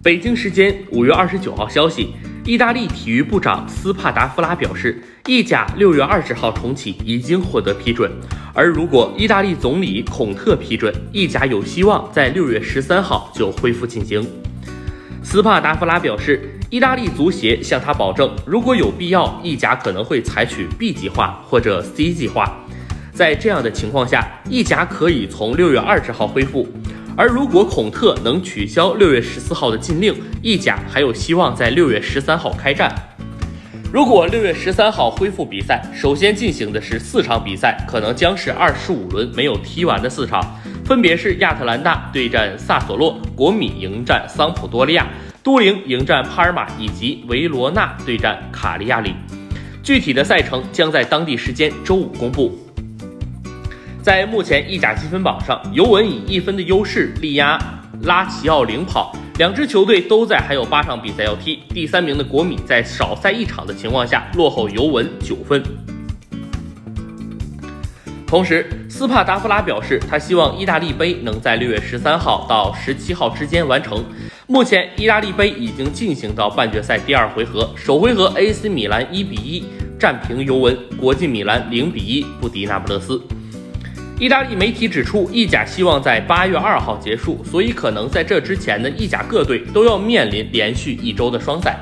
北京时间五月二十九号消息，意大利体育部长斯帕达夫拉表示，意甲六月二十号重启已经获得批准，而如果意大利总理孔特批准，意甲有希望在六月十三号就恢复进行。斯帕达夫拉表示，意大利足协向他保证，如果有必要，意甲可能会采取 B 计划或者 C 计划。在这样的情况下，意甲可以从六月二十号恢复。而如果孔特能取消六月十四号的禁令，意甲还有希望在六月十三号开战。如果六月十三号恢复比赛，首先进行的是四场比赛，可能将是二十五轮没有踢完的四场，分别是亚特兰大对战萨索洛、国米迎战桑普多利亚、都灵迎战帕尔马以及维罗纳对战卡利亚里。具体的赛程将在当地时间周五公布。在目前意甲积分榜上，尤文以一分的优势力压拉齐奥领跑，两支球队都在还有八场比赛要踢。第三名的国米在少赛一场的情况下落后尤文九分。同时，斯帕达夫拉表示，他希望意大利杯能在六月十三号到十七号之间完成。目前，意大利杯已经进行到半决赛第二回合，首回合 AC 米兰一比一战平尤文，国际米兰零比一不敌那不勒斯。意大利媒体指出，意甲希望在八月二号结束，所以可能在这之前的，意甲各队都要面临连续一周的双赛。